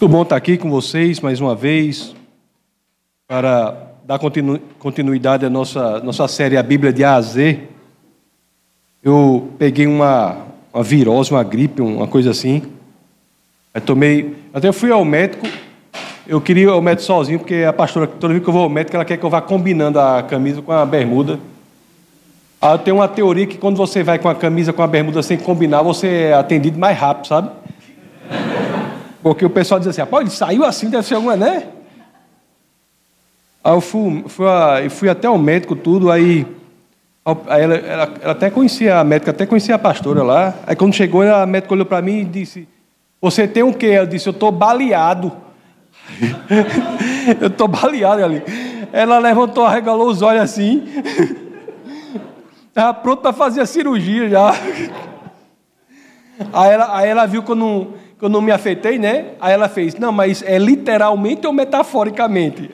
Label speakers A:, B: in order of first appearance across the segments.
A: Muito bom estar aqui com vocês mais uma vez para dar continu continuidade à nossa, nossa série A Bíblia de A a Z. Eu peguei uma, uma virose, uma gripe, uma coisa assim. Eu tomei. Até fui ao médico. Eu queria ir ao médico sozinho, porque a pastora, toda vez que eu vou ao médico, ela quer que eu vá combinando a camisa com a bermuda. Ah, eu tenho uma teoria que quando você vai com a camisa com a bermuda sem combinar, você é atendido mais rápido, sabe? Porque o pessoal diz assim, ah, pô, ele saiu assim, deve ser alguma, né? Aí eu fui, fui, fui até o médico, tudo, aí, aí ela, ela, ela, até conhecia a médica, até conhecia a pastora lá. Aí quando chegou, a médica olhou para mim e disse, você tem o quê? Eu disse, eu estou baleado. eu estou baleado ali. Ela levantou, arregalou os olhos assim. Estava pronto para fazer a cirurgia já. Aí ela, aí ela viu que eu não me afetei, né? Aí ela fez, não, mas é literalmente ou metaforicamente?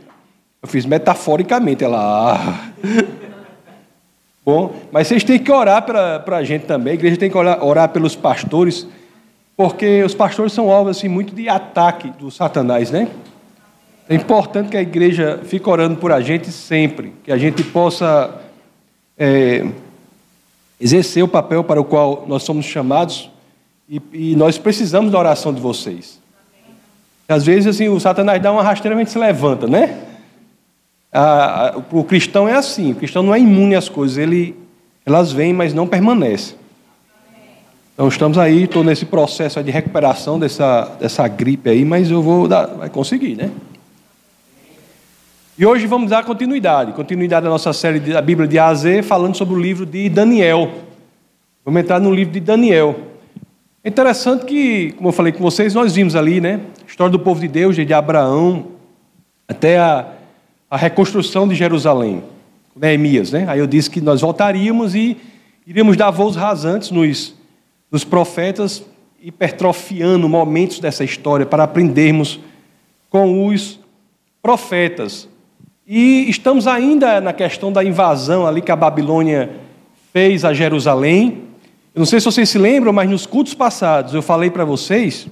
A: Eu fiz metaforicamente. Ela, ah. Bom, mas vocês têm que orar para a gente também. A igreja tem que orar, orar, pelos pastores, porque os pastores são alvos assim, muito de ataque do Satanás, né? É importante que a igreja fique orando por a gente sempre, que a gente possa é, exercer o papel para o qual nós somos chamados e, e, nós precisamos da oração de vocês. Às vezes, assim, o Satanás dá uma rasteira e a gente se levanta, né? A, a, o cristão é assim, o cristão não é imune às coisas, ele, elas vêm, mas não permanecem. Então estamos aí, estou nesse processo de recuperação dessa, dessa gripe aí, mas eu vou dar, vai conseguir, né? E hoje vamos dar continuidade, continuidade da nossa série da Bíblia de A a Z, falando sobre o livro de Daniel. Vamos entrar no livro de Daniel. É interessante que, como eu falei com vocês, nós vimos ali, né? A história do povo de Deus, de Abraão, até a, a reconstrução de Jerusalém, Neemias, né? Aí eu disse que nós voltaríamos e iríamos dar voos rasantes nos, nos profetas, hipertrofiando momentos dessa história para aprendermos com os profetas. E estamos ainda na questão da invasão ali que a Babilônia fez a Jerusalém. Eu não sei se vocês se lembram, mas nos cultos passados eu falei para vocês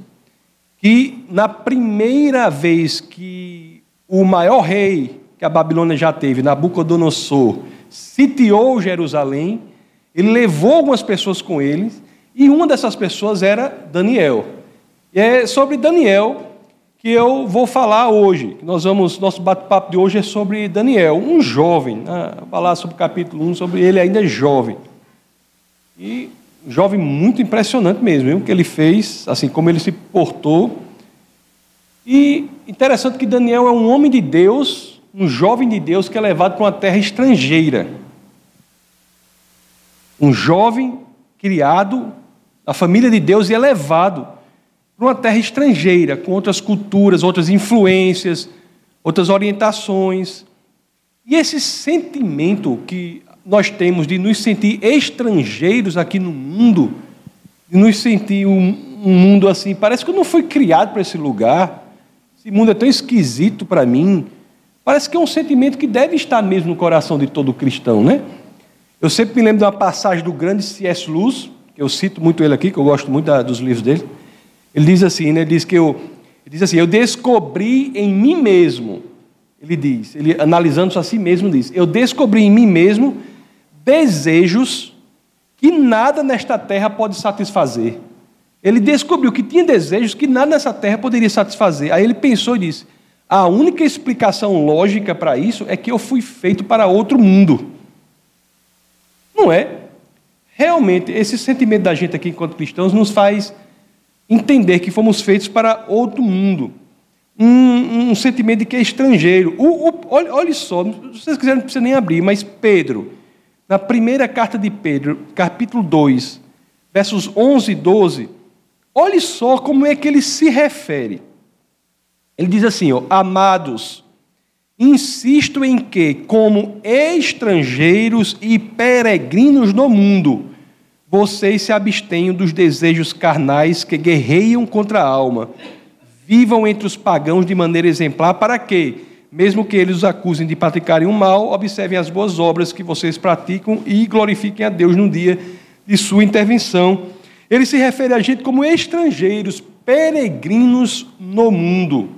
A: que na primeira vez que o maior rei que a Babilônia já teve, Nabucodonosor, sitiou Jerusalém, ele levou algumas pessoas com ele, e uma dessas pessoas era Daniel. E é sobre Daniel que eu vou falar hoje. Nós vamos, nosso bate-papo de hoje é sobre Daniel, um jovem. Né? Vou falar sobre o capítulo 1, sobre ele ainda jovem. E jovem muito impressionante mesmo, o que ele fez, assim como ele se portou. E interessante que Daniel é um homem de Deus, um jovem de Deus que é levado para uma terra estrangeira. Um jovem criado na família de Deus e é levado para uma terra estrangeira, com outras culturas, outras influências, outras orientações. E esse sentimento que nós temos de nos sentir estrangeiros aqui no mundo, de nos sentir um, um mundo assim, parece que eu não fui criado para esse lugar, esse mundo é tão esquisito para mim. Parece que é um sentimento que deve estar mesmo no coração de todo cristão, né? Eu sempre me lembro de uma passagem do grande C.S. Lewis, que eu cito muito ele aqui, que eu gosto muito da, dos livros dele. Ele diz assim, né? Ele diz que eu, ele diz assim, eu descobri em mim mesmo. Ele diz, ele analisando-se a si mesmo diz, eu descobri em mim mesmo desejos que nada nesta terra pode satisfazer. Ele descobriu que tinha desejos que nada nessa terra poderia satisfazer. Aí ele pensou e disse: a única explicação lógica para isso é que eu fui feito para outro mundo. Não é? Realmente, esse sentimento da gente aqui enquanto cristãos nos faz entender que fomos feitos para outro mundo. Um, um sentimento de que é estrangeiro. O, o, olha, olha só, se vocês quiserem, não precisa nem abrir, mas Pedro, na primeira carta de Pedro, capítulo 2, versos 11 e 12, olhe só como é que ele se refere. Ele diz assim: ó, Amados, insisto em que, como estrangeiros e peregrinos no mundo, vocês se abstenham dos desejos carnais que guerreiam contra a alma. Vivam entre os pagãos de maneira exemplar, para quê? Mesmo que eles os acusem de praticarem o mal, observem as boas obras que vocês praticam e glorifiquem a Deus no dia de sua intervenção. Ele se refere a gente como estrangeiros, peregrinos no mundo.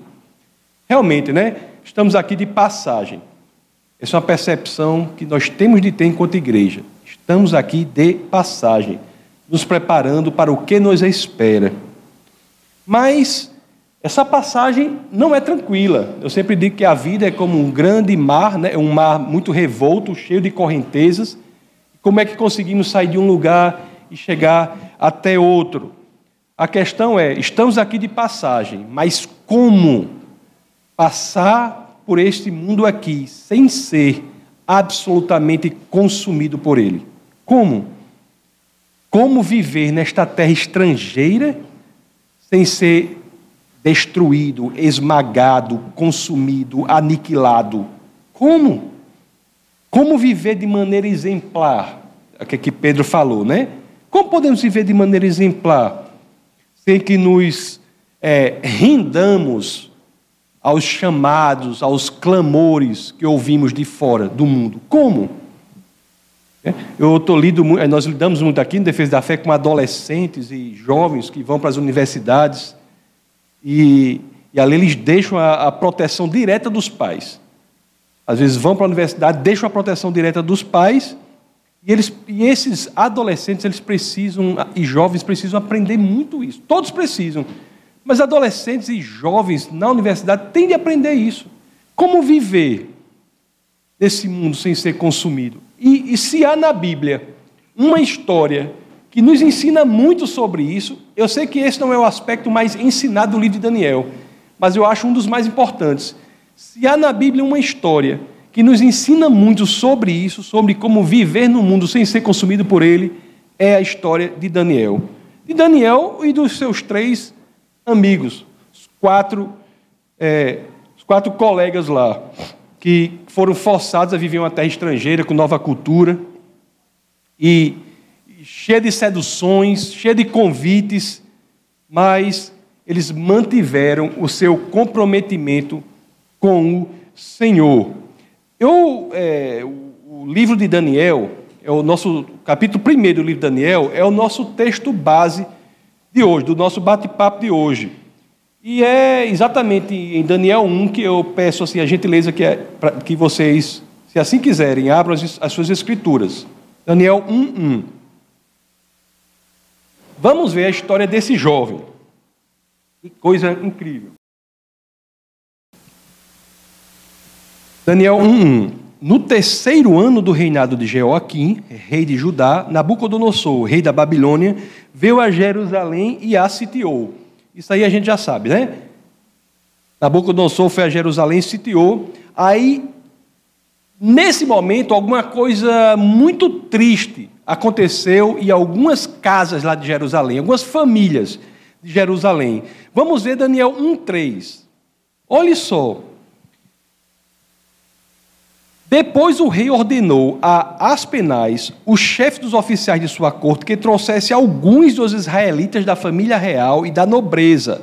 A: Realmente, né? Estamos aqui de passagem. Essa é uma percepção que nós temos de ter enquanto igreja. Estamos aqui de passagem, nos preparando para o que nos espera. Mas essa passagem não é tranquila. Eu sempre digo que a vida é como um grande mar, né? um mar muito revolto, cheio de correntezas. Como é que conseguimos sair de um lugar e chegar até outro? A questão é: estamos aqui de passagem, mas como passar por este mundo aqui sem ser absolutamente consumido por ele? Como? Como viver nesta terra estrangeira sem ser destruído, esmagado, consumido, aniquilado. Como? Como viver de maneira exemplar? É o que, Pedro falou, né? Como podemos viver de maneira exemplar? Sem que nos é, rindamos aos chamados, aos clamores que ouvimos de fora do mundo. Como? É, eu estou lido, nós lidamos muito aqui em Defesa da Fé com adolescentes e jovens que vão para as universidades e, e ali eles deixam a, a proteção direta dos pais. Às vezes vão para a universidade, deixam a proteção direta dos pais, e, eles, e esses adolescentes eles precisam, e jovens precisam aprender muito isso. Todos precisam. Mas adolescentes e jovens na universidade têm de aprender isso. Como viver nesse mundo sem ser consumido? E, e se há na Bíblia uma história que nos ensina muito sobre isso. Eu sei que esse não é o aspecto mais ensinado do livro de Daniel, mas eu acho um dos mais importantes. Se há na Bíblia uma história que nos ensina muito sobre isso, sobre como viver no mundo sem ser consumido por ele, é a história de Daniel. De Daniel e dos seus três amigos, os quatro, é, os quatro colegas lá, que foram forçados a viver em uma terra estrangeira com nova cultura. E cheia de seduções, cheia de convites, mas eles mantiveram o seu comprometimento com o Senhor. Eu, é, o livro de Daniel, é o nosso capítulo primeiro do livro de Daniel, é o nosso texto base de hoje, do nosso bate-papo de hoje. E é exatamente em Daniel 1 que eu peço assim, a gentileza que, é, que vocês, se assim quiserem, abram as, as suas escrituras. Daniel 1, 1. Vamos ver a história desse jovem. Que coisa incrível. Daniel 1:1. No terceiro ano do reinado de Jeoaquim, rei de Judá, Nabucodonosor, rei da Babilônia, veio a Jerusalém e a sitiou. Isso aí a gente já sabe, né? Nabucodonosor foi a Jerusalém e sitiou. Aí, nesse momento, alguma coisa muito triste aconteceu em algumas casas lá de Jerusalém, algumas famílias de Jerusalém. Vamos ver Daniel 1:3. Olhe só. Depois o rei ordenou a Aspenais, o chefe dos oficiais de sua corte, que trouxesse alguns dos israelitas da família real e da nobreza,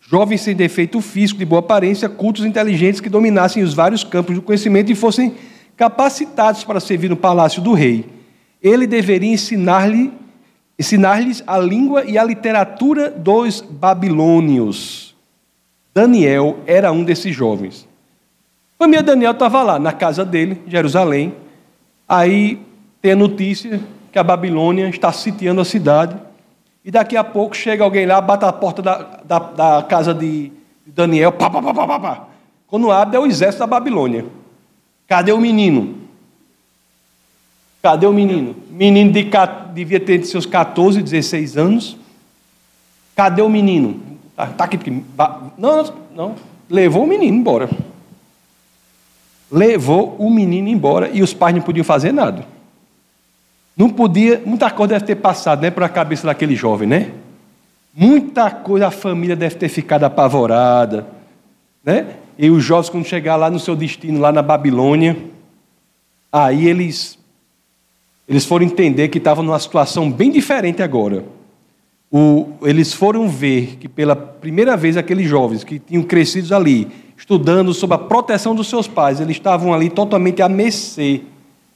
A: jovens sem defeito físico, de boa aparência, cultos inteligentes que dominassem os vários campos do conhecimento e fossem capacitados para servir no palácio do rei ele deveria ensinar-lhes ensinar a língua e a literatura dos babilônios. Daniel era um desses jovens. Família Daniel estava lá, na casa dele, Jerusalém. Aí tem a notícia que a Babilônia está sitiando a cidade. E daqui a pouco chega alguém lá, bate a porta da, da, da casa de Daniel. Pá, pá, pá, pá, pá. Quando abre, é o exército da Babilônia. Cadê o menino? Cadê o menino? Menino de, devia ter seus 14, 16 anos. Cadê o menino? Está tá aqui. Não, não. Levou o menino embora. Levou o menino embora e os pais não podiam fazer nada. Não podia, muita coisa deve ter passado né, a cabeça daquele jovem, né? Muita coisa a família deve ter ficado apavorada, né? E os jovens, quando chegar lá no seu destino, lá na Babilônia, aí eles eles foram entender que estavam numa situação bem diferente agora. O, eles foram ver que pela primeira vez aqueles jovens que tinham crescido ali, estudando sob a proteção dos seus pais, eles estavam ali totalmente a mercê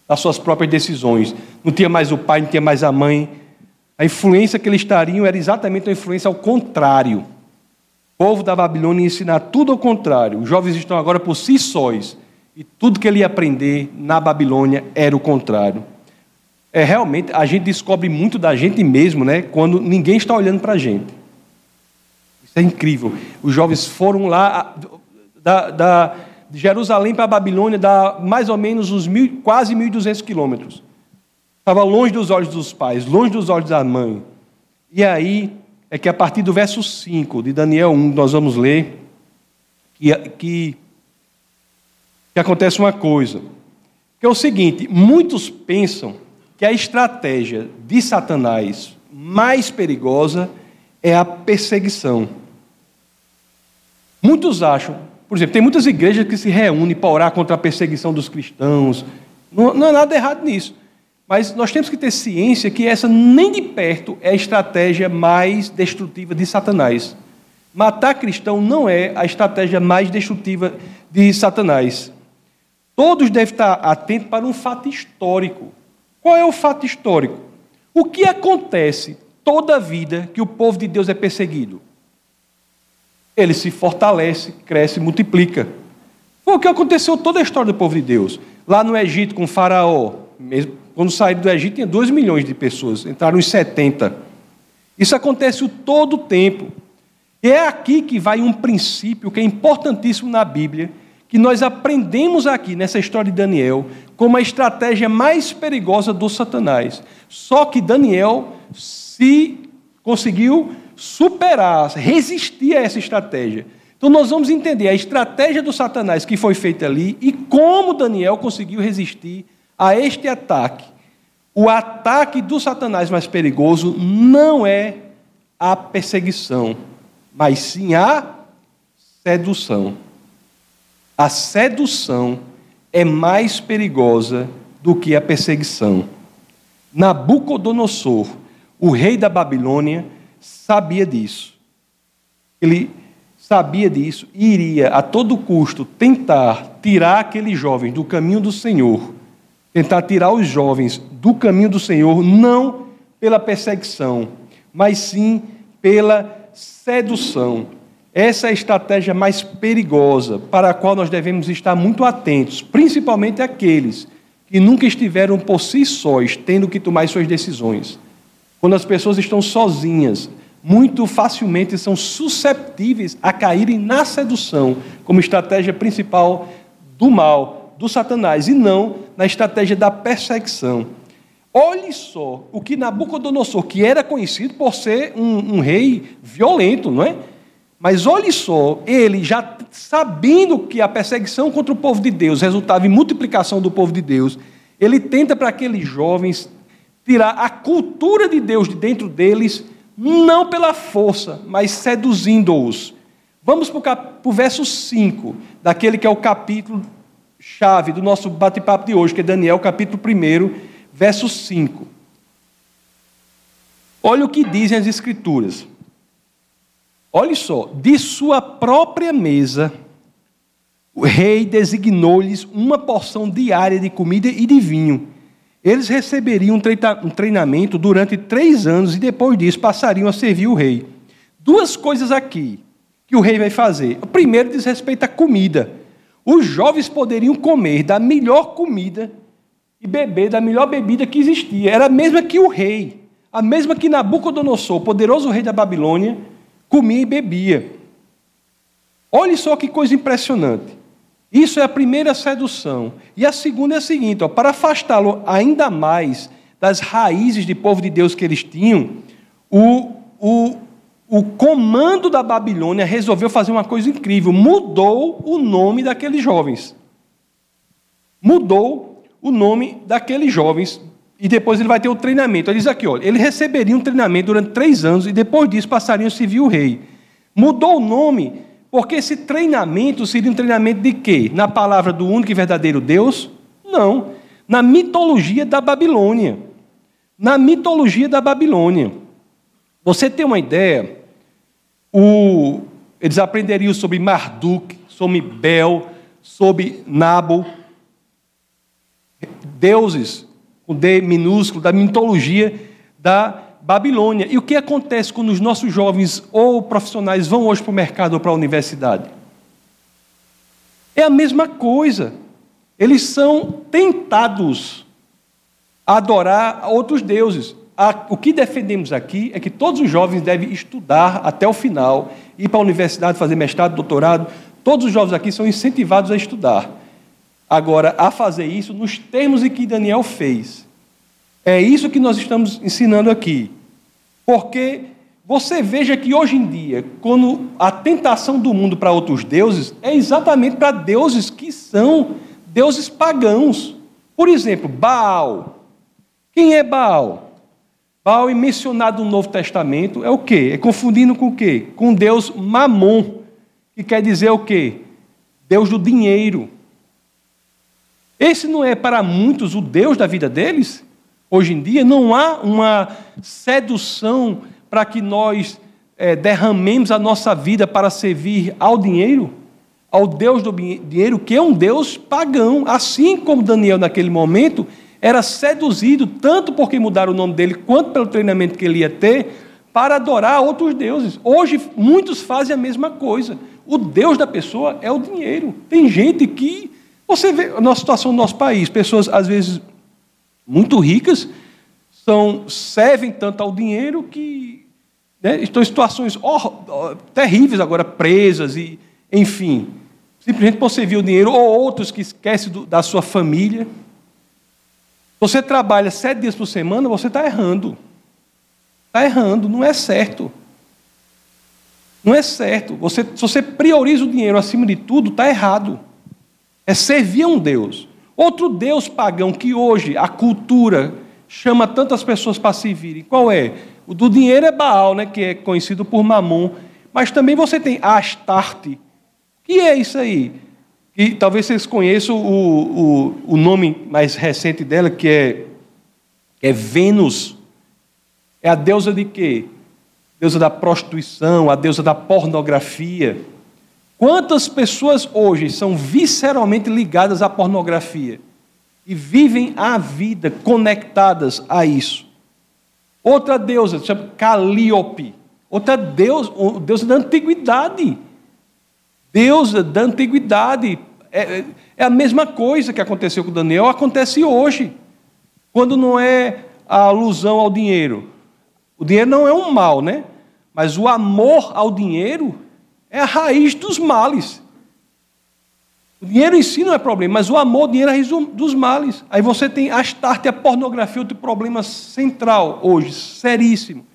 A: das suas próprias decisões. Não tinha mais o pai, não tinha mais a mãe. A influência que eles estariam era exatamente uma influência ao contrário O povo da Babilônia ia ensinar tudo ao contrário. Os jovens estão agora por si sóis. E tudo que ele ia aprender na Babilônia era o contrário. É realmente, a gente descobre muito da gente mesmo, né? Quando ninguém está olhando para a gente. Isso é incrível. Os jovens foram lá, da, da de Jerusalém para a Babilônia, dá mais ou menos uns mil, quase 1.200 quilômetros. Estava longe dos olhos dos pais, longe dos olhos da mãe. E aí é que a partir do verso 5 de Daniel 1, nós vamos ler que, que, que acontece uma coisa. Que é o seguinte: muitos pensam que a estratégia de Satanás mais perigosa é a perseguição. Muitos acham, por exemplo, tem muitas igrejas que se reúnem para orar contra a perseguição dos cristãos. Não, não é nada errado nisso. Mas nós temos que ter ciência que essa nem de perto é a estratégia mais destrutiva de Satanás. Matar cristão não é a estratégia mais destrutiva de Satanás. Todos devem estar atentos para um fato histórico. Qual é o fato histórico? O que acontece toda a vida que o povo de Deus é perseguido? Ele se fortalece, cresce, multiplica. Foi o que aconteceu toda a história do povo de Deus. Lá no Egito com Faraó, mesmo quando saíram do Egito, tinha 2 milhões de pessoas, entraram em 70. Isso acontece o todo o tempo. E é aqui que vai um princípio que é importantíssimo na Bíblia, que nós aprendemos aqui nessa história de Daniel, como a estratégia mais perigosa do Satanás. Só que Daniel se conseguiu superar, resistir a essa estratégia. Então nós vamos entender a estratégia do Satanás que foi feita ali e como Daniel conseguiu resistir a este ataque. O ataque do Satanás mais perigoso não é a perseguição, mas sim a sedução. A sedução é mais perigosa do que a perseguição. Nabucodonosor, o rei da Babilônia, sabia disso. Ele sabia disso e iria a todo custo tentar tirar aquele jovem do caminho do Senhor tentar tirar os jovens do caminho do Senhor, não pela perseguição, mas sim pela sedução. Essa é a estratégia mais perigosa, para a qual nós devemos estar muito atentos, principalmente aqueles que nunca estiveram por si sós, tendo que tomar suas decisões. Quando as pessoas estão sozinhas, muito facilmente são susceptíveis a caírem na sedução como estratégia principal do mal, do Satanás e não na estratégia da perseguição. Olhe só o que Nabucodonosor, que era conhecido por ser um, um rei violento, não é? Mas olhe só, ele já sabendo que a perseguição contra o povo de Deus resultava em multiplicação do povo de Deus, ele tenta para aqueles jovens tirar a cultura de Deus de dentro deles, não pela força, mas seduzindo-os. Vamos para o verso 5, daquele que é o capítulo chave do nosso bate-papo de hoje, que é Daniel capítulo 1, verso 5. Olha o que dizem as Escrituras. Olhe só, de sua própria mesa, o rei designou-lhes uma porção diária de comida e de vinho. Eles receberiam um treinamento durante três anos e depois disso passariam a servir o rei. Duas coisas aqui que o rei vai fazer. O primeiro diz respeito à comida. Os jovens poderiam comer da melhor comida e beber da melhor bebida que existia. Era a mesma que o rei, a mesma que Nabucodonosor, poderoso rei da Babilônia, comia e bebia. Olhe só que coisa impressionante. Isso é a primeira sedução. E a segunda é a seguinte: ó, para afastá-lo ainda mais das raízes de povo de Deus que eles tinham, o, o, o comando da Babilônia resolveu fazer uma coisa incrível: mudou o nome daqueles jovens. Mudou o nome daqueles jovens. E depois ele vai ter o treinamento. Ele diz aqui: olha, ele receberia um treinamento durante três anos e depois disso passariam a servir o rei. Mudou o nome porque esse treinamento seria um treinamento de quê? Na palavra do único e verdadeiro Deus? Não. Na mitologia da Babilônia. Na mitologia da Babilônia. Você tem uma ideia? O, eles aprenderiam sobre Marduk, sobre Bel, sobre Nabo, deuses com D minúsculo da mitologia da Babilônia. E o que acontece quando os nossos jovens ou profissionais vão hoje para o mercado ou para a universidade? É a mesma coisa. Eles são tentados a adorar outros deuses. O que defendemos aqui é que todos os jovens devem estudar até o final, ir para a universidade, fazer mestrado, doutorado. Todos os jovens aqui são incentivados a estudar. Agora, a fazer isso nos termos em que Daniel fez. É isso que nós estamos ensinando aqui. Porque você veja que hoje em dia, quando a tentação do mundo para outros deuses é exatamente para deuses que são deuses pagãos. Por exemplo, Baal. Quem é Baal? Baal é mencionado no Novo Testamento é o quê? É confundindo com o quê? Com Deus Mamon, que quer dizer o quê? Deus do dinheiro. Esse não é para muitos o Deus da vida deles? Hoje em dia não há uma sedução para que nós é, derramemos a nossa vida para servir ao dinheiro, ao Deus do dinheiro, que é um Deus pagão, assim como Daniel naquele momento era seduzido, tanto porque mudaram o nome dele, quanto pelo treinamento que ele ia ter, para adorar outros deuses. Hoje, muitos fazem a mesma coisa. O Deus da pessoa é o dinheiro. Tem gente que. Você vê a nossa situação no nosso país, pessoas, às vezes, muito ricas, são, servem tanto ao dinheiro que né, estão em situações oh, terríveis agora, presas, e, enfim. Simplesmente por servir o dinheiro, ou outros que esquecem do, da sua família. Você trabalha sete dias por semana, você está errando. Está errando, não é certo. Não é certo. Você, se você prioriza o dinheiro acima de tudo, está errado. É servir a um Deus. Outro Deus pagão que hoje a cultura chama tantas pessoas para se virem. Qual é? O do dinheiro é Baal, né, que é conhecido por Mamon. Mas também você tem Astarte. Que é isso aí? E talvez vocês conheçam o, o, o nome mais recente dela, que é, é Vênus. É a deusa de quê? Deusa da prostituição, a deusa da pornografia. Quantas pessoas hoje são visceralmente ligadas à pornografia e vivem a vida conectadas a isso? Outra deusa, chama Calíope. Outra deusa, deusa da antiguidade Deus da antiguidade. É, é, é a mesma coisa que aconteceu com Daniel, acontece hoje. Quando não é a alusão ao dinheiro. O dinheiro não é um mal, né? Mas o amor ao dinheiro é a raiz dos males. O dinheiro em si não é problema, mas o amor ao dinheiro é a raiz dos males. Aí você tem Astarte, a pornografia, outro problema central hoje, seríssimo.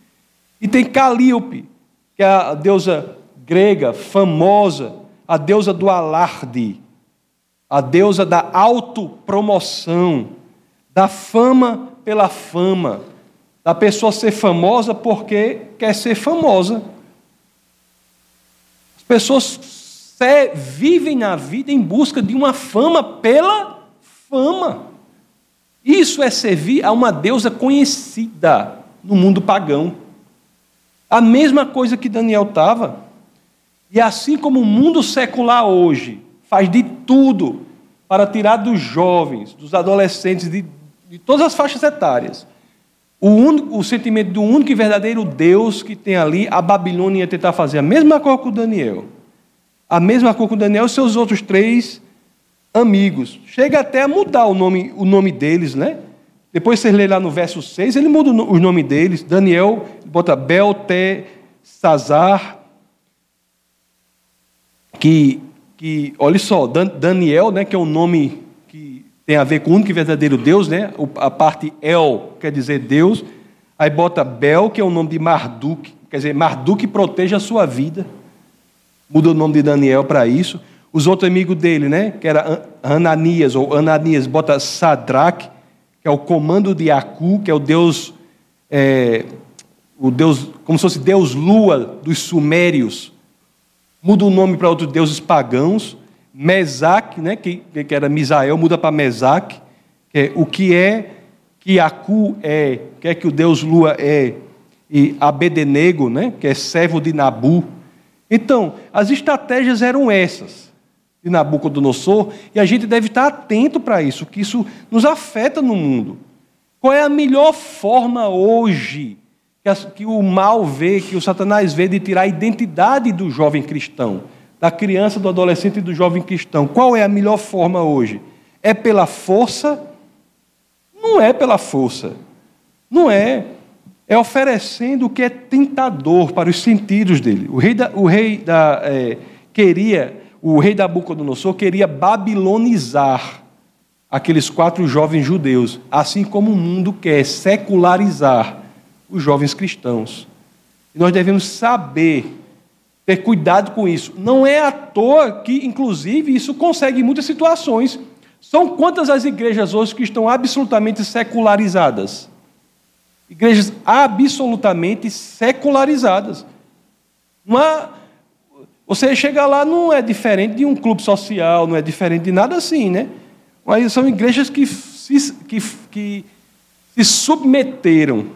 A: E tem Calíope, que é a deusa grega, famosa, a deusa do alarde, a deusa da autopromoção, da fama pela fama, da pessoa ser famosa porque quer ser famosa. As pessoas vivem na vida em busca de uma fama pela fama. Isso é servir a uma deusa conhecida no mundo pagão. A mesma coisa que Daniel estava. E assim como o mundo secular hoje faz de tudo para tirar dos jovens, dos adolescentes, de, de todas as faixas etárias, o, único, o sentimento do único e verdadeiro Deus que tem ali, a Babilônia ia tentar fazer a mesma coisa com Daniel. A mesma coisa com Daniel e seus outros três amigos. Chega até a mudar o nome, o nome deles, né? Depois você lê lá no verso 6, ele muda o nome deles. Daniel bota Belte, Sazar, que, que olha só, Daniel, né, que é um nome tem a ver com o único e verdadeiro Deus, né? A parte El quer dizer Deus. Aí bota Bel, que é o nome de Marduk, quer dizer, Marduk protege a sua vida. Muda o nome de Daniel para isso. Os outros amigos dele, né? Que era Ananias ou Ananias, bota Sadraque, que é o comando de Acu, que é o Deus, é, o Deus, como se fosse Deus Lua dos Sumérios muda o nome para outros deuses pagãos. Mesaque, né, que, que era Misael, muda para que é o que é, que Acu é, que é que o deus Lua é, e Abedenego, né, que é servo de Nabu. Então, as estratégias eram essas de Nabucodonosor, e a gente deve estar atento para isso, que isso nos afeta no mundo. Qual é a melhor forma hoje que, as, que o mal vê, que o Satanás vê de tirar a identidade do jovem cristão, da criança, do adolescente e do jovem cristão. Qual é a melhor forma hoje? É pela força? Não é pela força. Não é. É oferecendo o que é tentador para os sentidos dele. O rei da, o rei da é, queria, o rei Nabucodonosor queria babilonizar aqueles quatro jovens judeus, assim como o mundo quer secularizar os jovens cristãos. E nós devemos saber, ter cuidado com isso. Não é à toa que, inclusive, isso consegue em muitas situações. São quantas as igrejas hoje que estão absolutamente secularizadas? Igrejas absolutamente secularizadas. Uma, você chega lá, não é diferente de um clube social, não é diferente de nada assim, né? Mas são igrejas que se, que, que se submeteram,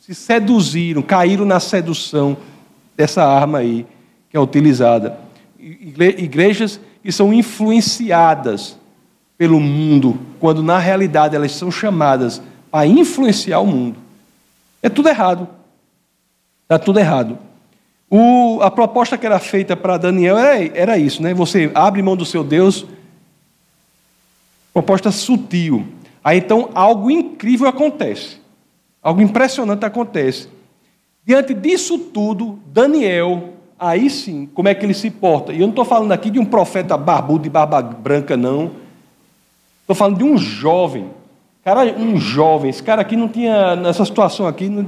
A: se seduziram, caíram na sedução dessa arma aí que é utilizada. Igrejas que são influenciadas pelo mundo, quando na realidade elas são chamadas para influenciar o mundo. É tudo errado. Está tudo errado. O, a proposta que era feita para Daniel era, era isso, né? Você abre mão do seu Deus Proposta sutil. Aí então algo incrível acontece. Algo impressionante acontece. Diante disso tudo, Daniel, aí sim, como é que ele se porta? E eu não estou falando aqui de um profeta barbudo de barba branca, não. Estou falando de um jovem. Cara, um jovem. Esse cara aqui não tinha, nessa situação aqui, não,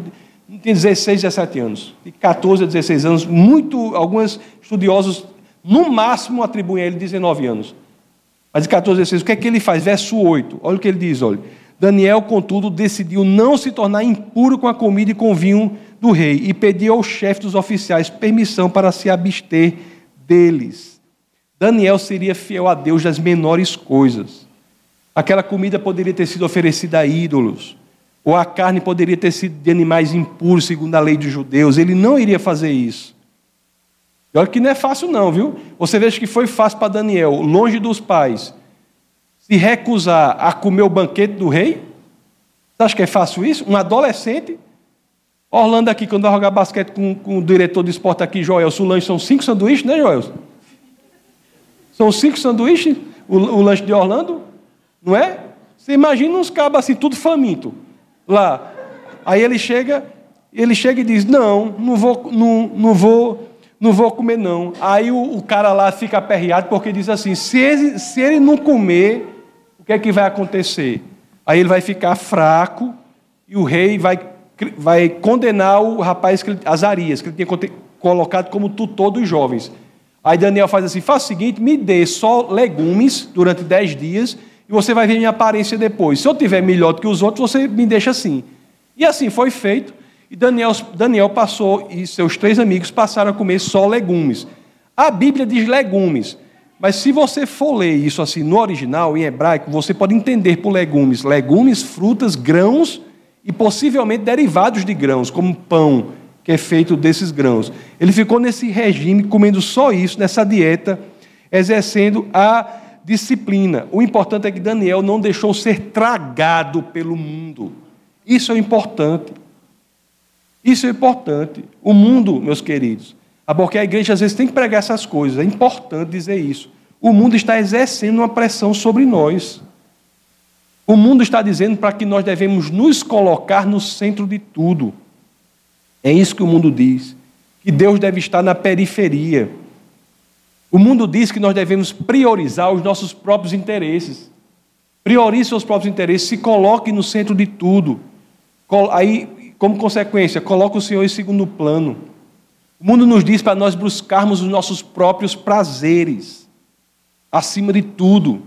A: não tinha 16, 17 anos. De 14 a 16 anos. Muito, alguns estudiosos, no máximo, atribuem a ele 19 anos. Mas em 14, 16, o que é que ele faz? Verso 8, olha o que ele diz, olha. Daniel, contudo, decidiu não se tornar impuro com a comida e com o vinho do rei, e pediu ao chefe dos oficiais permissão para se abster deles. Daniel seria fiel a Deus das menores coisas. Aquela comida poderia ter sido oferecida a ídolos, ou a carne poderia ter sido de animais impuros, segundo a lei dos judeus. Ele não iria fazer isso. E olha que não é fácil, não, viu? Você veja que foi fácil para Daniel, longe dos pais, se recusar a comer o banquete do rei. Você acha que é fácil isso? Um adolescente. Orlando aqui, quando vai jogar basquete com, com o diretor de esporte aqui, Joel, o lanche são cinco sanduíches, né, Joel? São cinco sanduíches o, o lanche de Orlando, não é? Você imagina uns cabos assim, tudo faminto, lá. Aí ele chega, ele chega e diz: Não, não vou, não, não vou não vou comer não. Aí o, o, cara lá fica aperreado porque diz assim: se ele, se ele não comer, o que é que vai acontecer? Aí ele vai ficar fraco e o rei vai, vai condenar o rapaz, que ele, Azarias, que ele tinha colocado como tutor dos jovens. Aí Daniel faz assim: faz o seguinte, me dê só legumes durante dez dias e você vai ver minha aparência depois. Se eu tiver melhor do que os outros, você me deixa assim. E assim foi feito. E Daniel, Daniel passou, e seus três amigos passaram a comer só legumes. A Bíblia diz legumes, mas se você for ler isso assim no original, em hebraico, você pode entender por legumes: legumes, frutas, grãos e possivelmente derivados de grãos, como pão, que é feito desses grãos. Ele ficou nesse regime, comendo só isso, nessa dieta, exercendo a disciplina. O importante é que Daniel não deixou ser tragado pelo mundo. Isso é importante. Isso é importante. O mundo, meus queridos, porque a igreja às vezes tem que pregar essas coisas, é importante dizer isso. O mundo está exercendo uma pressão sobre nós. O mundo está dizendo para que nós devemos nos colocar no centro de tudo. É isso que o mundo diz. Que Deus deve estar na periferia. O mundo diz que nós devemos priorizar os nossos próprios interesses. Priorize seus próprios interesses, se coloque no centro de tudo. Aí como consequência, coloca o Senhor em segundo plano. O mundo nos diz para nós buscarmos os nossos próprios prazeres, acima de tudo.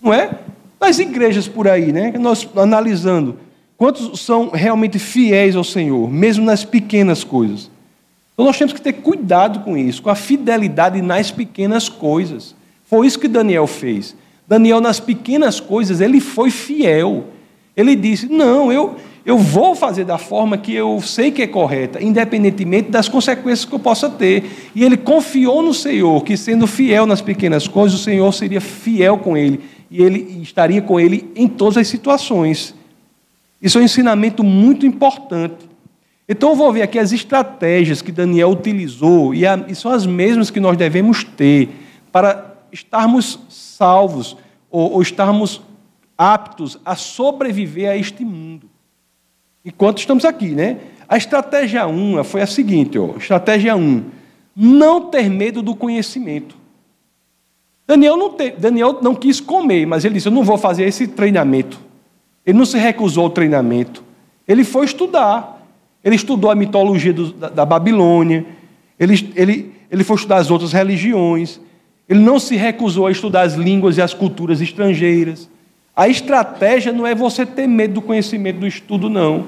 A: Não é? Nas igrejas por aí, né? Nós analisando, quantos são realmente fiéis ao Senhor, mesmo nas pequenas coisas. Então nós temos que ter cuidado com isso, com a fidelidade nas pequenas coisas. Foi isso que Daniel fez. Daniel, nas pequenas coisas, ele foi fiel. Ele disse: Não, eu, eu vou fazer da forma que eu sei que é correta, independentemente das consequências que eu possa ter. E ele confiou no Senhor, que sendo fiel nas pequenas coisas, o Senhor seria fiel com ele e ele estaria com ele em todas as situações. Isso é um ensinamento muito importante. Então eu vou ver aqui as estratégias que Daniel utilizou, e, são as mesmas que nós devemos ter para estarmos salvos ou, estarmos aptos a sobreviver a este mundo. Enquanto estamos aqui, né? A estratégia 1 foi a seguinte, ó, estratégia 1, não ter medo do conhecimento. Daniel não, te, Daniel não quis comer, mas ele disse: Eu não vou fazer esse treinamento. Ele não se recusou ao treinamento. Ele foi estudar. Ele estudou a mitologia do, da, da, Babilônia. Ele, ele, ele foi estudar as outras religiões. Ele não se recusou a estudar as línguas e as culturas estrangeiras. A estratégia não é você ter medo do conhecimento do estudo, não.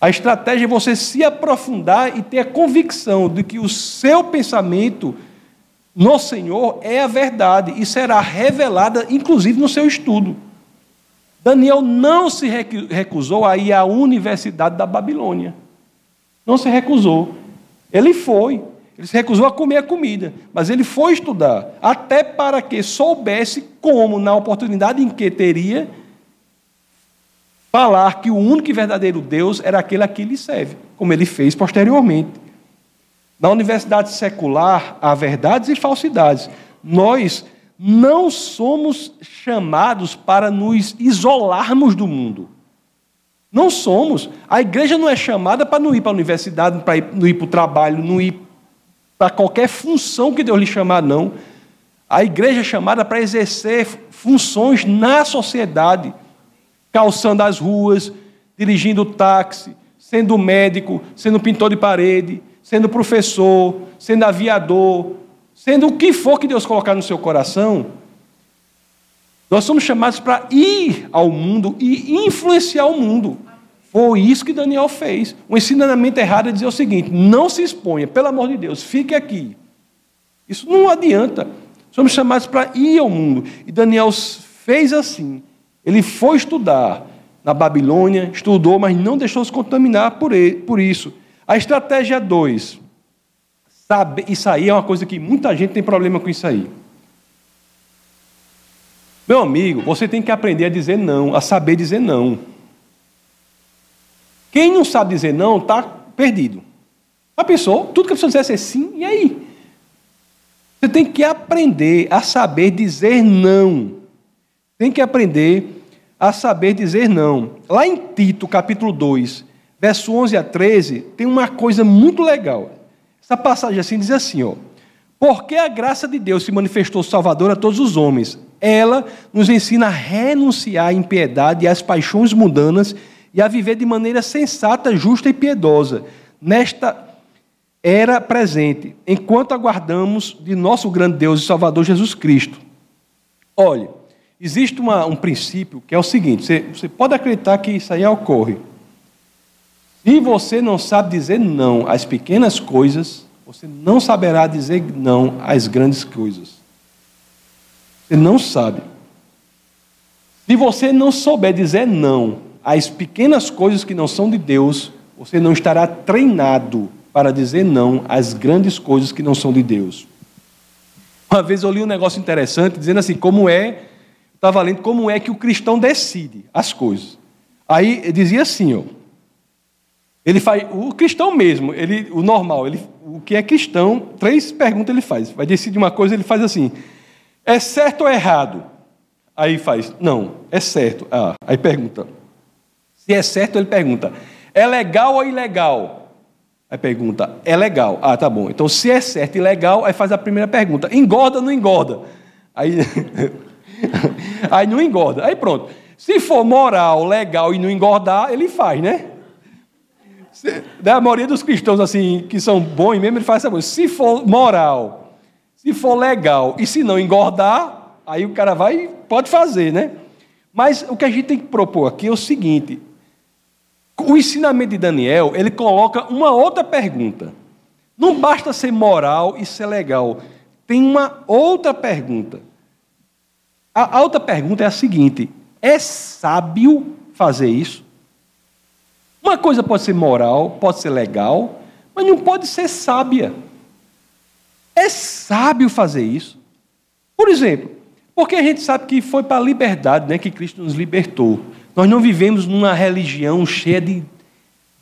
A: A estratégia é você se aprofundar e ter a convicção de que o seu pensamento no Senhor é a verdade e será revelada, inclusive, no seu estudo. Daniel não se recusou a ir à Universidade da Babilônia. Não se recusou. Ele foi. Ele se recusou a comer a comida, mas ele foi estudar, até para que soubesse como, na oportunidade em que teria, falar que o único e verdadeiro Deus era aquele a quem ele serve, como ele fez posteriormente. Na universidade secular há verdades e falsidades. Nós não somos chamados para nos isolarmos do mundo. Não somos. A igreja não é chamada para não ir para a universidade, para não ir para o trabalho, não ir para qualquer função que Deus lhe chamar, não. A igreja é chamada para exercer funções na sociedade, calçando as ruas, dirigindo táxi, sendo médico, sendo pintor de parede, sendo professor, sendo aviador, sendo o que for que Deus colocar no seu coração, nós somos chamados para ir ao mundo e influenciar o mundo. Foi isso que Daniel fez. O ensinamento errado é dizer o seguinte: não se exponha, pelo amor de Deus, fique aqui. Isso não adianta. Somos chamados para ir ao mundo. E Daniel fez assim. Ele foi estudar na Babilônia, estudou, mas não deixou se contaminar por, por isso. A estratégia 2 Saber, isso aí é uma coisa que muita gente tem problema com isso aí. Meu amigo, você tem que aprender a dizer não, a saber dizer não. Quem não sabe dizer não está perdido. A pessoa, tudo que a pessoa disser é sim, e aí? Você tem que aprender a saber dizer não. Tem que aprender a saber dizer não. Lá em Tito, capítulo 2, verso 11 a 13, tem uma coisa muito legal. Essa passagem assim diz assim, ó: Porque a graça de Deus se manifestou salvadora a todos os homens. Ela nos ensina a renunciar à impiedade e às paixões mundanas e a viver de maneira sensata, justa e piedosa nesta era presente, enquanto aguardamos de nosso grande Deus e Salvador Jesus Cristo. Olha, existe uma, um princípio que é o seguinte: você, você pode acreditar que isso aí ocorre. Se você não sabe dizer não às pequenas coisas, você não saberá dizer não às grandes coisas. Você não sabe. Se você não souber dizer não às pequenas coisas que não são de Deus, você não estará treinado para dizer não às grandes coisas que não são de Deus. Uma vez eu li um negócio interessante dizendo assim, como é, estava lendo como é que o cristão decide as coisas. Aí dizia assim, ó, ele faz o cristão mesmo, ele, o normal, ele, o que é cristão, três perguntas ele faz. Vai decidir uma coisa, ele faz assim: é certo ou errado? Aí faz, não, é certo. Ah, aí pergunta. Se é certo, ele pergunta: é legal ou ilegal? Aí pergunta: é legal. Ah, tá bom. Então, se é certo e legal, aí faz a primeira pergunta: engorda ou não engorda? Aí, aí não engorda. Aí pronto. Se for moral, legal e não engordar, ele faz, né? Da né, maioria dos cristãos assim que são bons mesmo, ele faz essa coisa. Se for moral, se for legal e se não engordar, aí o cara vai pode fazer, né? Mas o que a gente tem que propor aqui é o seguinte: o ensinamento de Daniel ele coloca uma outra pergunta. Não basta ser moral e ser legal. Tem uma outra pergunta. A outra pergunta é a seguinte: é sábio fazer isso? Uma coisa pode ser moral, pode ser legal, mas não pode ser sábia. É sábio fazer isso. Por exemplo, porque a gente sabe que foi para a liberdade né, que Cristo nos libertou. Nós não vivemos numa religião cheia de,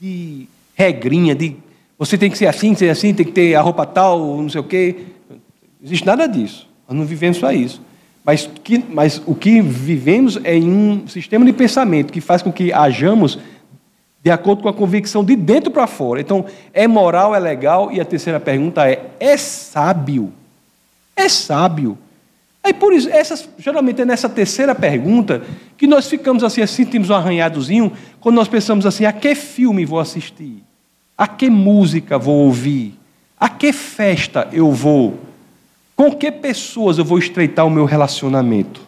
A: de regrinha de você tem que ser assim, ser assim, tem que ter a roupa tal, não sei o quê. Não existe nada disso. Nós não vivemos só isso. Mas, que, mas o que vivemos é em um sistema de pensamento que faz com que hajamos de acordo com a convicção de dentro para fora. Então, é moral, é legal? E a terceira pergunta é: é sábio? É sábio? Aí por isso, essas, geralmente é nessa terceira pergunta que nós ficamos assim, sentimos um arranhadozinho, quando nós pensamos assim, a que filme vou assistir? A que música vou ouvir? A que festa eu vou? Com que pessoas eu vou estreitar o meu relacionamento?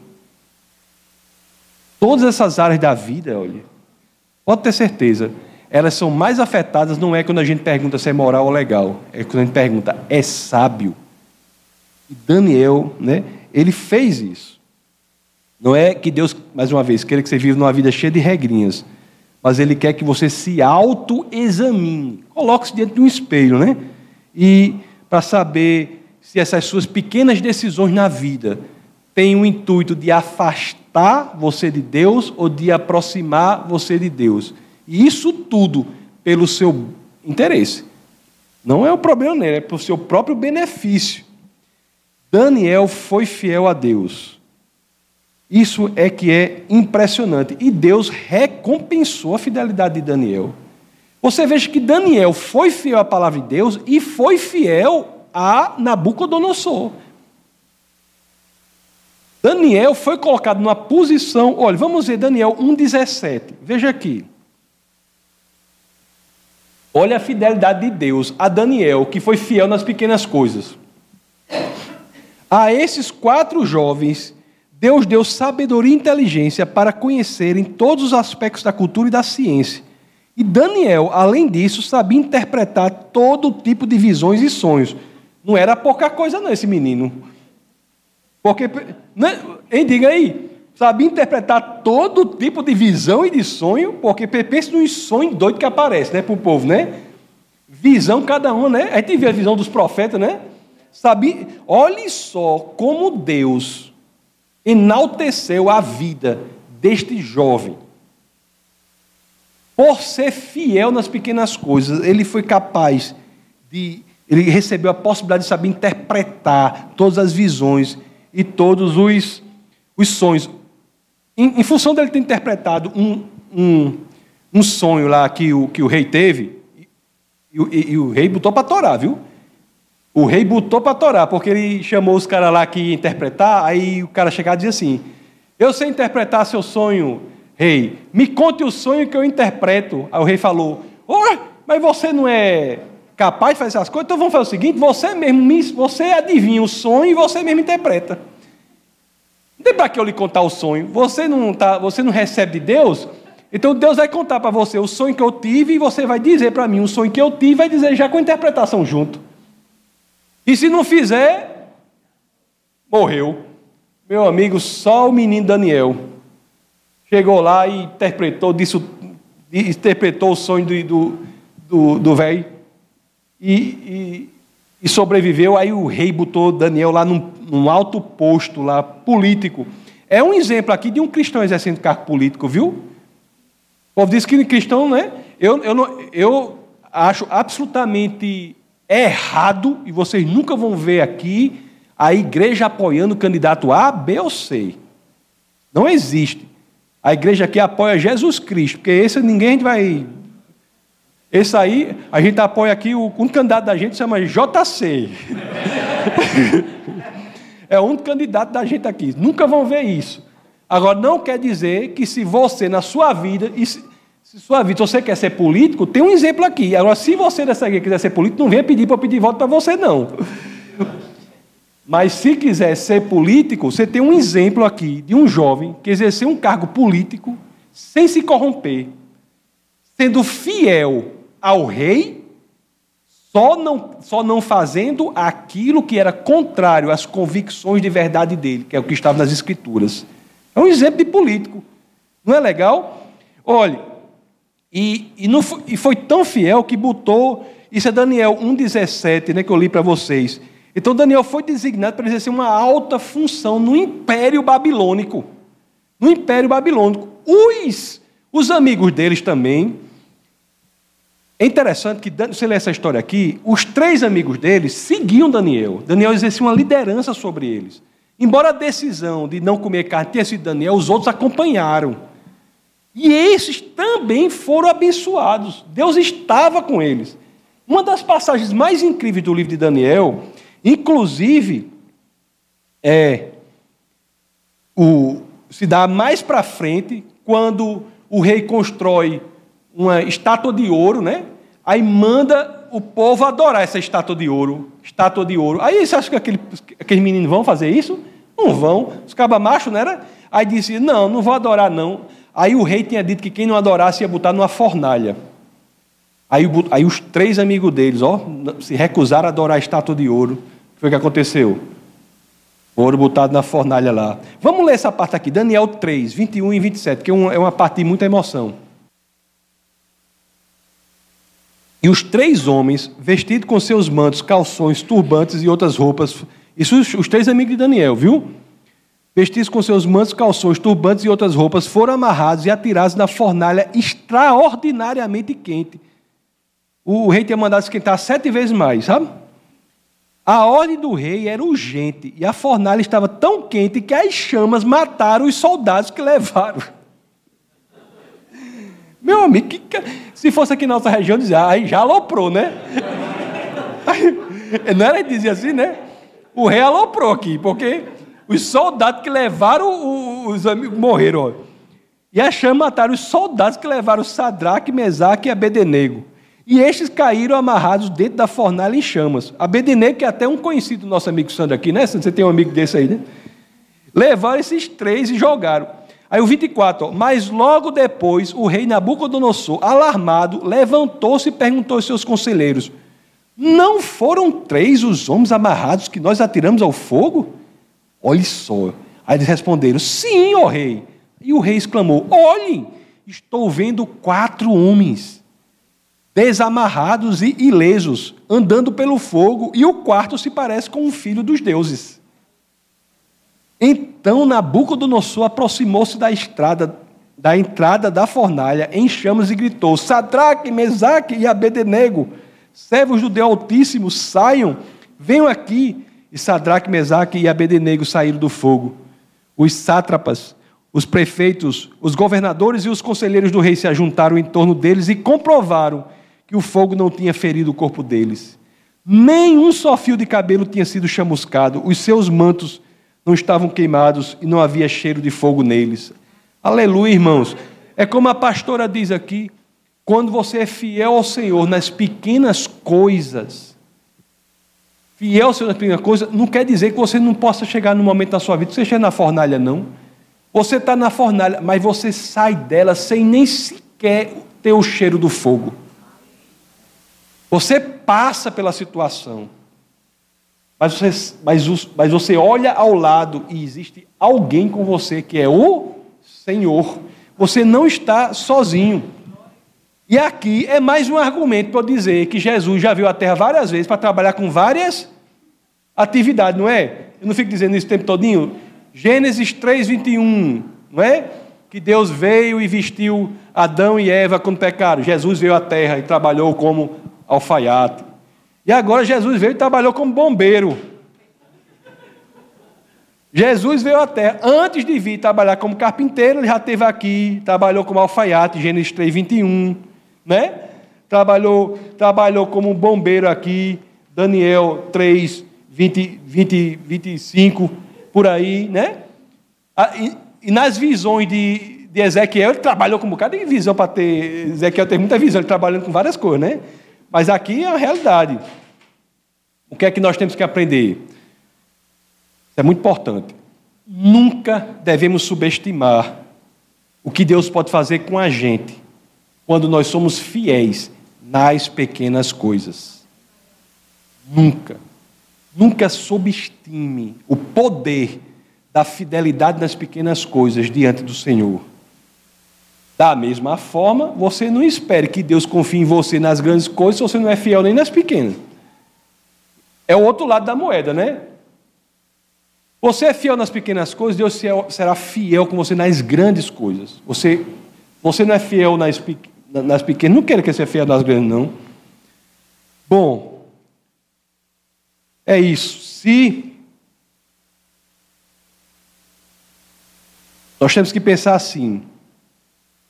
A: Todas essas áreas da vida, olha, pode ter certeza, elas são mais afetadas não é quando a gente pergunta se é moral ou legal, é quando a gente pergunta, é sábio? E Daniel, né, ele fez isso. Não é que Deus, mais uma vez, queira que você viva numa vida cheia de regrinhas, mas Ele quer que você se autoexamine. Coloque-se dentro de um espelho, né? E para saber se essas suas pequenas decisões na vida têm o intuito de afastar você de Deus ou de aproximar você de Deus. E isso tudo pelo seu interesse. Não é o problema nele, é pelo seu próprio benefício. Daniel foi fiel a Deus. Isso é que é impressionante. E Deus recompensou a fidelidade de Daniel. Você veja que Daniel foi fiel à palavra de Deus e foi fiel a Nabucodonosor. Daniel foi colocado numa posição. Olha, vamos ver Daniel 1,17. Veja aqui. Olha a fidelidade de Deus a Daniel, que foi fiel nas pequenas coisas. A esses quatro jovens, Deus deu sabedoria e inteligência para conhecerem todos os aspectos da cultura e da ciência. E Daniel, além disso, sabia interpretar todo tipo de visões e sonhos. Não era pouca coisa, não, esse menino. Porque, né, hein, diga aí, sabia interpretar todo tipo de visão e de sonho, porque pensa nos sonhos doidos que aparecem, né, para o povo, né? Visão cada um, né? A gente vê a visão dos profetas, né? Sabe, olhe só como Deus enalteceu a vida deste jovem. Por ser fiel nas pequenas coisas, ele foi capaz de. Ele recebeu a possibilidade de saber interpretar todas as visões e todos os, os sonhos. Em, em função dele ter interpretado um, um, um sonho lá que o, que o rei teve, e, e, e o rei botou para torar, viu? O rei botou para torar, porque ele chamou os caras lá que ia interpretar, aí o cara chegava e dizia assim: Eu sei interpretar seu sonho, rei, me conte o sonho que eu interpreto. Aí o rei falou: oh, Mas você não é capaz de fazer essas coisas? Então vamos fazer o seguinte: você mesmo você adivinha o sonho e você mesmo interpreta. Não tem para que eu lhe contar o sonho. Você não, tá, você não recebe de Deus, então Deus vai contar para você o sonho que eu tive e você vai dizer para mim o sonho que eu tive, vai dizer já com interpretação junto. E se não fizer, morreu. Meu amigo, só o menino Daniel chegou lá e interpretou, disse, interpretou o sonho do do, do velho e, e, e, sobreviveu. Aí o rei botou Daniel lá num, num alto posto lá político. É um exemplo aqui de um cristão exercendo cargo político, viu? O povo diz que cristão, né? Eu, eu, não, eu acho absolutamente errado, e vocês nunca vão ver aqui a igreja apoiando o candidato A, B ou C. Não existe. A igreja aqui apoia Jesus Cristo, porque esse ninguém vai. Esse aí, a gente apoia aqui, o um candidato da gente se chama JC. é um candidato da gente aqui. Nunca vão ver isso. Agora, não quer dizer que se você, na sua vida, se sua vida, se você quer ser político, tem um exemplo aqui. Agora, se você dessa igreja quiser ser político, não venha pedir para eu pedir voto para você, não. Mas se quiser ser político, você tem um exemplo aqui de um jovem que exerceu um cargo político sem se corromper, sendo fiel ao rei, só não, só não fazendo aquilo que era contrário às convicções de verdade dele, que é o que estava nas Escrituras. É um exemplo de político. Não é legal? Olhe, e, e, não, e foi tão fiel que botou, isso é Daniel 1,17, né, que eu li para vocês. Então Daniel foi designado para exercer uma alta função no Império Babilônico. No Império Babilônico. Os, os amigos deles também É interessante que, você lê essa história aqui, os três amigos deles seguiam Daniel. Daniel exercia uma liderança sobre eles. Embora a decisão de não comer carne tenha sido Daniel, os outros acompanharam. E esses também foram abençoados. Deus estava com eles. Uma das passagens mais incríveis do livro de Daniel, inclusive, é o, se dá mais para frente, quando o rei constrói uma estátua de ouro, né? Aí manda o povo adorar essa estátua de ouro, estátua de ouro. Aí você acha que aquele, aqueles meninos vão fazer isso? Não vão. Os cabas machos, não era? Aí disse: Não, não vou adorar, não. Aí o rei tinha dito que quem não adorasse ia botar numa fornalha. Aí, aí os três amigos deles, ó, se recusaram a adorar a estátua de ouro. O que foi que aconteceu? Ouro botado na fornalha lá. Vamos ler essa parte aqui, Daniel 3, 21 e 27, que é é uma parte de muita emoção. E os três homens, vestidos com seus mantos, calções, turbantes e outras roupas, isso os, três amigos de Daniel, viu? Vestidos com seus mantos, calções, turbantes e outras roupas, foram amarrados e atirados na fornalha extraordinariamente quente. O rei tinha mandado esquentar sete vezes mais, sabe? A ordem do rei era urgente e a fornalha estava tão quente que as chamas mataram os soldados que levaram. Meu amigo, que, se fosse aqui na nossa região, dizia, aí já aloprou, né? não era dizer assim, né? O rei aloprou aqui, porque os soldados que levaram os amigos morreram. E a chama mataram os soldados que levaram Sadraque, Mesaque e Abedenego. E estes caíram amarrados dentro da fornalha em chamas. Abednego, que é até um conhecido do nosso amigo Sandro aqui, né? Você tem um amigo desse aí, né? Levaram esses três e jogaram. Aí o 24, ó, mas logo depois o rei Nabucodonosor, alarmado, levantou-se e perguntou aos seus conselheiros: Não foram três os homens amarrados que nós atiramos ao fogo? Olhe só. Aí eles responderam: Sim, ó rei. E o rei exclamou: Olhem, estou vendo quatro homens desamarrados e ilesos, andando pelo fogo, e o quarto se parece com um filho dos deuses. Então Nabucodonosor aproximou-se da estrada, da entrada da fornalha em chamas e gritou: Sadraque, Mesaque e Abednego, servos do Deus Altíssimo, saiam, venham aqui. E Sadraque, Mesaque e Abednego saíram do fogo. Os sátrapas, os prefeitos, os governadores e os conselheiros do rei se ajuntaram em torno deles e comprovaram que o fogo não tinha ferido o corpo deles. Nem um só fio de cabelo tinha sido chamuscado, os seus mantos não estavam queimados e não havia cheiro de fogo neles. Aleluia, irmãos. É como a pastora diz aqui: quando você é fiel ao Senhor nas pequenas coisas, fiel ao Senhor nas pequenas coisas, não quer dizer que você não possa chegar no momento da sua vida, você chega na fornalha, não. Você está na fornalha, mas você sai dela sem nem sequer ter o cheiro do fogo. Você passa pela situação, mas você, mas, mas você olha ao lado e existe alguém com você que é o Senhor. Você não está sozinho. E aqui é mais um argumento para dizer que Jesus já viu a terra várias vezes para trabalhar com várias atividades, não é? Eu não fico dizendo isso o tempo todinho. Gênesis 3, 21, não é? Que Deus veio e vestiu Adão e Eva quando pecaram. Jesus veio à terra e trabalhou como alfaiate. E agora Jesus veio e trabalhou como bombeiro. Jesus veio à terra. Antes de vir trabalhar como carpinteiro, ele já esteve aqui, trabalhou como alfaiate, Gênesis 3, 21. Né? Trabalhou, trabalhou como bombeiro aqui, Daniel 3, 20, 20, 25, por aí. Né? E, e nas visões de, de Ezequiel, ele trabalhou com um bocado de visão para ter. Ezequiel tem muita visão, ele trabalhando com várias coisas, né? Mas aqui é a realidade. O que é que nós temos que aprender? Isso é muito importante. Nunca devemos subestimar o que Deus pode fazer com a gente quando nós somos fiéis nas pequenas coisas. Nunca. Nunca subestime o poder da fidelidade nas pequenas coisas diante do Senhor. Da mesma forma, você não espere que Deus confie em você nas grandes coisas se você não é fiel nem nas pequenas. É o outro lado da moeda, né? Você é fiel nas pequenas coisas, Deus será fiel com você nas grandes coisas. Você, você não é fiel nas, nas pequenas. Não quero que seja fiel nas grandes, não. Bom, é isso. Se nós temos que pensar assim.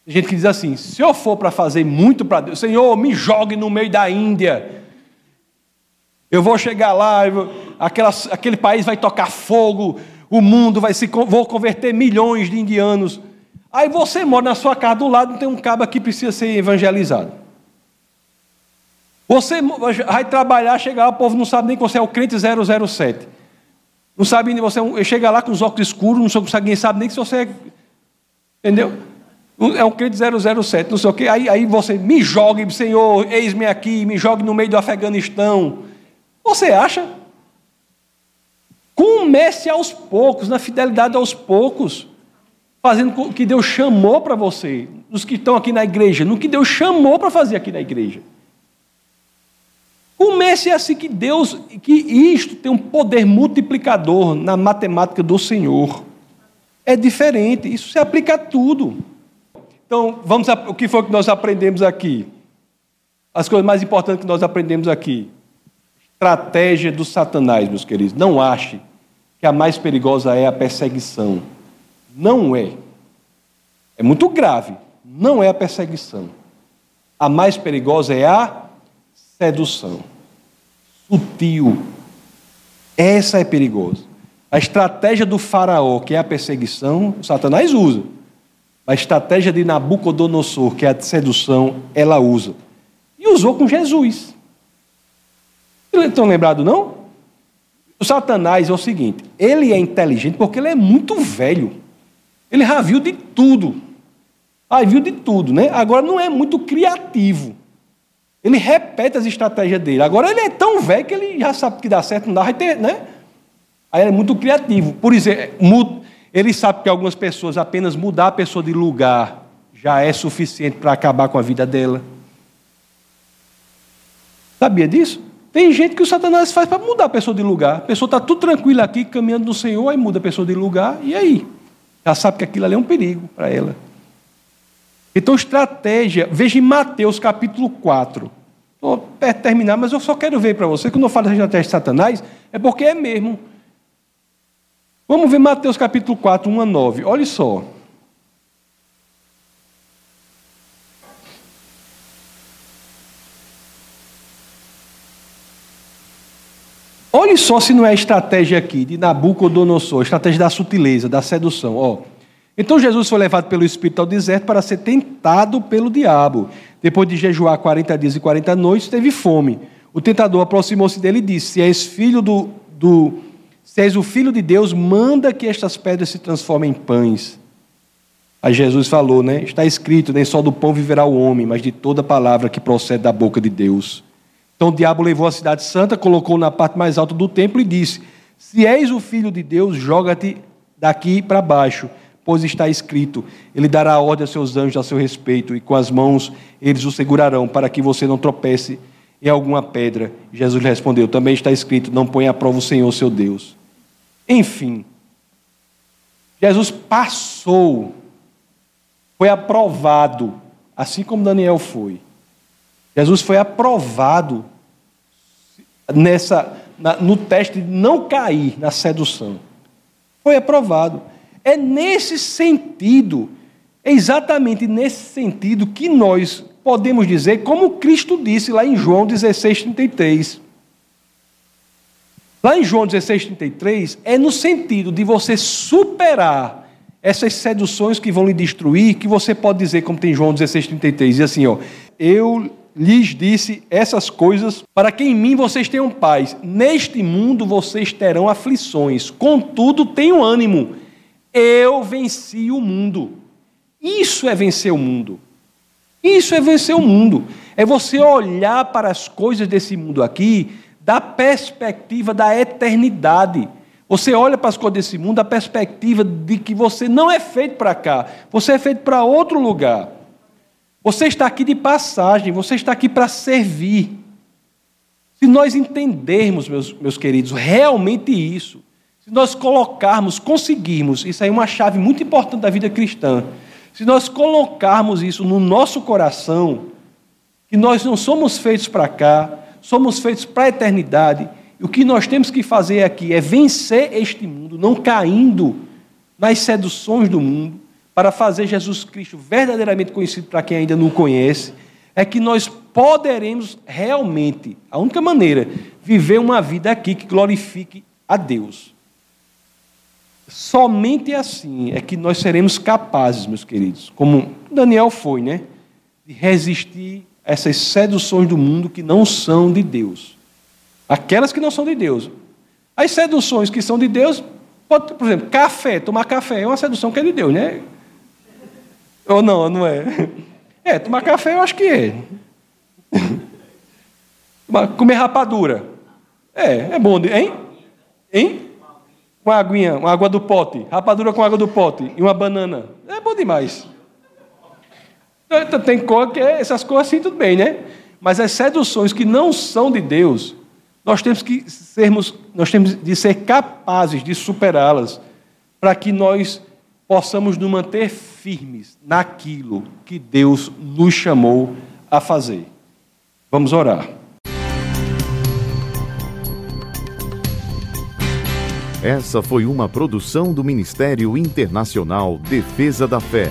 A: Tem gente que diz assim: se eu for para fazer muito para Deus, Senhor, me jogue no meio da Índia. Eu vou chegar lá, vou, aquela, aquele país vai tocar fogo, o mundo vai se. Vou converter milhões de indianos. Aí você mora na sua casa do lado, não tem um cabo que precisa ser evangelizado. Você vai trabalhar, chegar lá, o povo não sabe nem que você é o crente 007. Não sabe nem você é chega lá com os óculos escuros, não sabe, ninguém sabe nem que você é. Entendeu? É um crente 007, não sei o quê. Aí, aí você me jogue, Senhor, eis-me aqui, me jogue no meio do Afeganistão. Você acha? Comece aos poucos, na fidelidade aos poucos, fazendo o que Deus chamou para você, os que estão aqui na igreja, no que Deus chamou para fazer aqui na igreja. Comece assim que Deus, que isto tem um poder multiplicador na matemática do Senhor. É diferente, isso se aplica a tudo. Então, vamos o que foi que nós aprendemos aqui? As coisas mais importantes que nós aprendemos aqui. Estratégia do Satanás, meus queridos. Não ache que a mais perigosa é a perseguição. Não é. É muito grave. Não é a perseguição. A mais perigosa é a sedução. Sutil. Essa é perigosa. A estratégia do faraó, que é a perseguição, Satanás usa. A estratégia de Nabucodonosor, que é a sedução, ela usa. E usou com Jesus. Estão lembrados, não? O Satanás é o seguinte: ele é inteligente porque ele é muito velho. Ele já viu de tudo. Ah, viu de tudo, né? Agora não é muito criativo. Ele repete as estratégias dele. Agora ele é tão velho que ele já sabe que dá certo, não dá, vai ter, né? Aí ele é muito criativo. Por exemplo, ele sabe que algumas pessoas apenas mudar a pessoa de lugar já é suficiente para acabar com a vida dela. Sabia disso? Tem gente que o Satanás faz para mudar a pessoa de lugar. A pessoa está tudo tranquila aqui, caminhando no Senhor, aí muda a pessoa de lugar, e aí? Já sabe que aquilo ali é um perigo para ela. Então, estratégia, veja em Mateus capítulo 4. Estou perto de terminar, mas eu só quero ver para você, quando eu falo de estratégia de Satanás, é porque é mesmo. Vamos ver Mateus capítulo 4, 1 a 9. Olha só. Olhe só se não é a estratégia aqui de Nabucodonosor, a estratégia da sutileza, da sedução. Ó. Então Jesus foi levado pelo Espírito ao deserto para ser tentado pelo diabo. Depois de jejuar 40 dias e 40 noites, teve fome. O tentador aproximou-se dele e disse: Se és filho do, do se és o filho de Deus, manda que estas pedras se transformem em pães. Aí Jesus falou, né? Está escrito: nem só do pão viverá o homem, mas de toda palavra que procede da boca de Deus. Então o diabo levou a cidade santa, colocou na parte mais alta do templo e disse: Se és o filho de Deus, joga-te daqui para baixo, pois está escrito: Ele dará ordem aos seus anjos a seu respeito, e com as mãos eles o segurarão, para que você não tropece em alguma pedra. Jesus lhe respondeu: Também está escrito: Não ponha à prova o Senhor, seu Deus. Enfim, Jesus passou, foi aprovado, assim como Daniel foi. Jesus foi aprovado nessa, na, no teste de não cair na sedução. Foi aprovado. É nesse sentido, é exatamente nesse sentido que nós podemos dizer, como Cristo disse lá em João 16, 33. Lá em João 16, 33, é no sentido de você superar essas seduções que vão lhe destruir, que você pode dizer, como tem João 16, 33, e assim, ó, eu lhes disse essas coisas para que em mim vocês tenham paz. Neste mundo vocês terão aflições, contudo tenham ânimo. Eu venci o mundo. Isso é vencer o mundo. Isso é vencer o mundo. É você olhar para as coisas desse mundo aqui da perspectiva da eternidade. Você olha para as coisas desse mundo da perspectiva de que você não é feito para cá, você é feito para outro lugar. Você está aqui de passagem, você está aqui para servir. Se nós entendermos, meus, meus queridos, realmente isso, se nós colocarmos, conseguirmos, isso aí é uma chave muito importante da vida cristã. se nós colocarmos isso no nosso coração, que nós não somos feitos para cá, somos feitos para a eternidade, e o que nós temos que fazer aqui é vencer este mundo, não caindo nas seduções do mundo, para fazer Jesus Cristo verdadeiramente conhecido para quem ainda não conhece, é que nós poderemos realmente, a única maneira, viver uma vida aqui que glorifique a Deus. Somente assim é que nós seremos capazes, meus queridos, como Daniel foi, né? De resistir essas seduções do mundo que não são de Deus. Aquelas que não são de Deus. As seduções que são de Deus, pode, por exemplo, café, tomar café é uma sedução que é de Deus, né? Ou não, não é? É, tomar café eu acho que é. Comer rapadura. É, é bom, hein? Hein? uma aguinha, uma água do pote, rapadura com água do pote e uma banana. É bom demais. Então, tem cor que é, essas coisas assim, tudo bem, né? Mas as seduções que não são de Deus, nós temos que sermos, nós temos de ser capazes de superá-las para que nós possamos nos manter firmes naquilo que Deus nos chamou a fazer. Vamos orar.
B: Essa foi uma produção do Ministério Internacional Defesa da Fé,